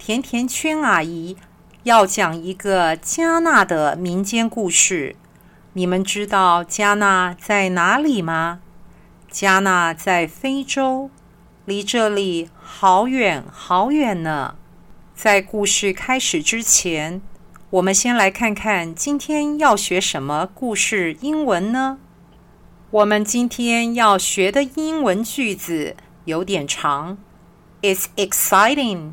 甜甜圈阿姨要讲一个加纳的民间故事。你们知道加纳在哪里吗？加纳在非洲，离这里好远好远呢。在故事开始之前，我们先来看看今天要学什么故事英文呢？我们今天要学的英文句子有点长。It's exciting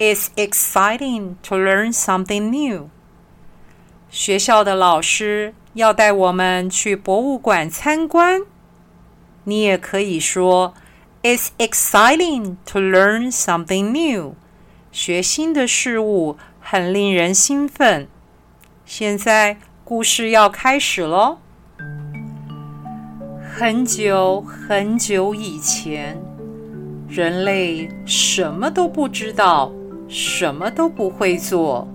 ：“It's exciting to learn something new。”学校的老师要带我们去博物馆参观，你也可以说：“It's exciting to learn something new。”学新的事物很令人兴奋。现在故事要开始喽。很久很久以前，人类什么都不知道，什么都不会做。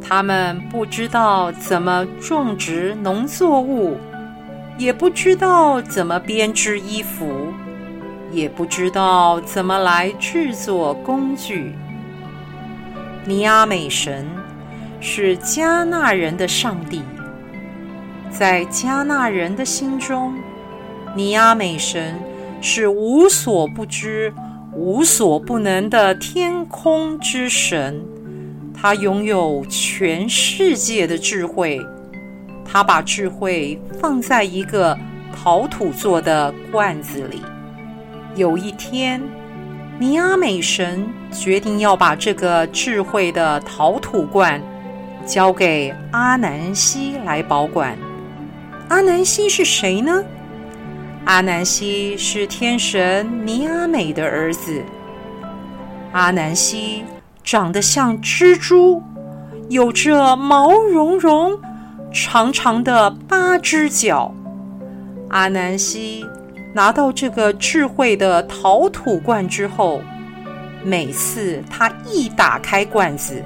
他们不知道怎么种植农作物，也不知道怎么编织衣服，也不知道怎么来制作工具。尼阿美神。是加纳人的上帝，在加纳人的心中，尼阿美神是无所不知、无所不能的天空之神。他拥有全世界的智慧，他把智慧放在一个陶土做的罐子里。有一天，尼阿美神决定要把这个智慧的陶土罐。交给阿南西来保管。阿南西是谁呢？阿南西是天神尼阿美的儿子。阿南西长得像蜘蛛，有着毛茸茸、长长的八只脚。阿南西拿到这个智慧的陶土罐之后，每次他一打开罐子，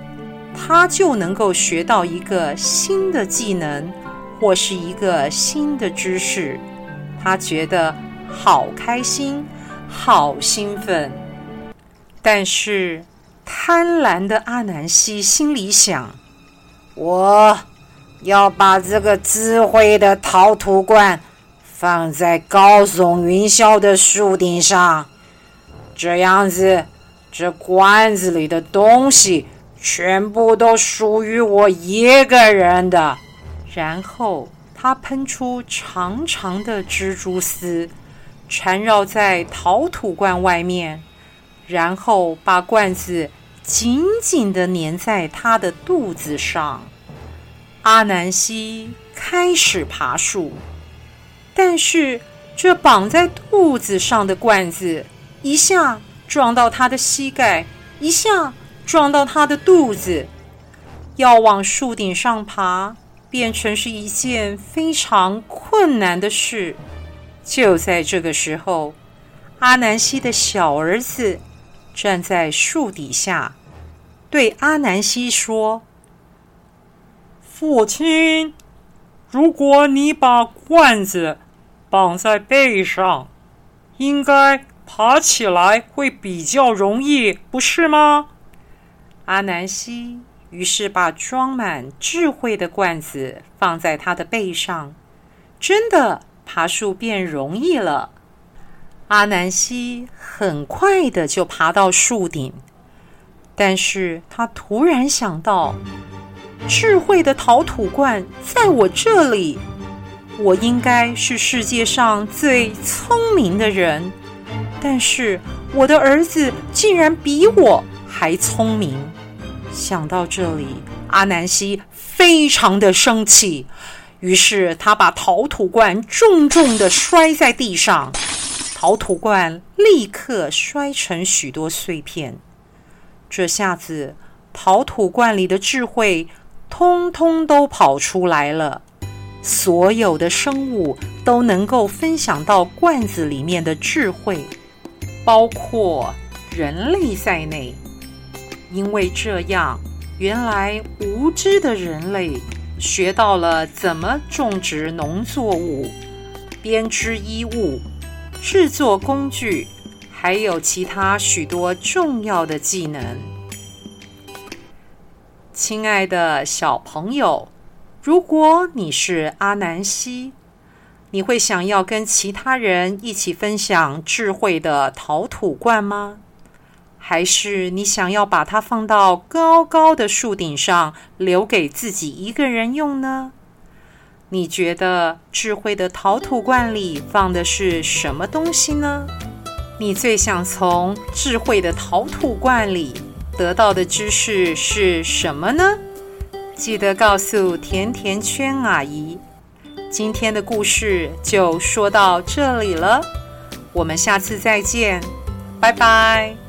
他就能够学到一个新的技能，或是一个新的知识。他觉得好开心，好兴奋。但是贪婪的阿南西心里想：我要把这个智慧的陶土罐放在高耸云霄的树顶上，这样子，这罐子里的东西。全部都属于我一个人的。然后他喷出长长的蜘蛛丝，缠绕在陶土罐外面，然后把罐子紧紧地粘在他的肚子上。阿南西开始爬树，但是这绑在肚子上的罐子一下撞到他的膝盖，一下。撞到他的肚子，要往树顶上爬，变成是一件非常困难的事。就在这个时候，阿南西的小儿子站在树底下，对阿南西说：“父亲，如果你把罐子绑在背上，应该爬起来会比较容易，不是吗？”阿南西于是把装满智慧的罐子放在他的背上，真的爬树变容易了。阿南西很快的就爬到树顶，但是他突然想到，智慧的陶土罐在我这里，我应该是世界上最聪明的人。但是我的儿子竟然比我还聪明。想到这里，阿南希非常的生气，于是他把陶土罐重重的摔在地上，陶土罐立刻摔成许多碎片。这下子，陶土罐里的智慧通通都跑出来了。所有的生物都能够分享到罐子里面的智慧。包括人类在内，因为这样，原来无知的人类学到了怎么种植农作物、编织衣物、制作工具，还有其他许多重要的技能。亲爱的小朋友，如果你是阿南希。你会想要跟其他人一起分享智慧的陶土罐吗？还是你想要把它放到高高的树顶上，留给自己一个人用呢？你觉得智慧的陶土罐里放的是什么东西呢？你最想从智慧的陶土罐里得到的知识是什么呢？记得告诉甜甜圈阿姨。今天的故事就说到这里了，我们下次再见，拜拜。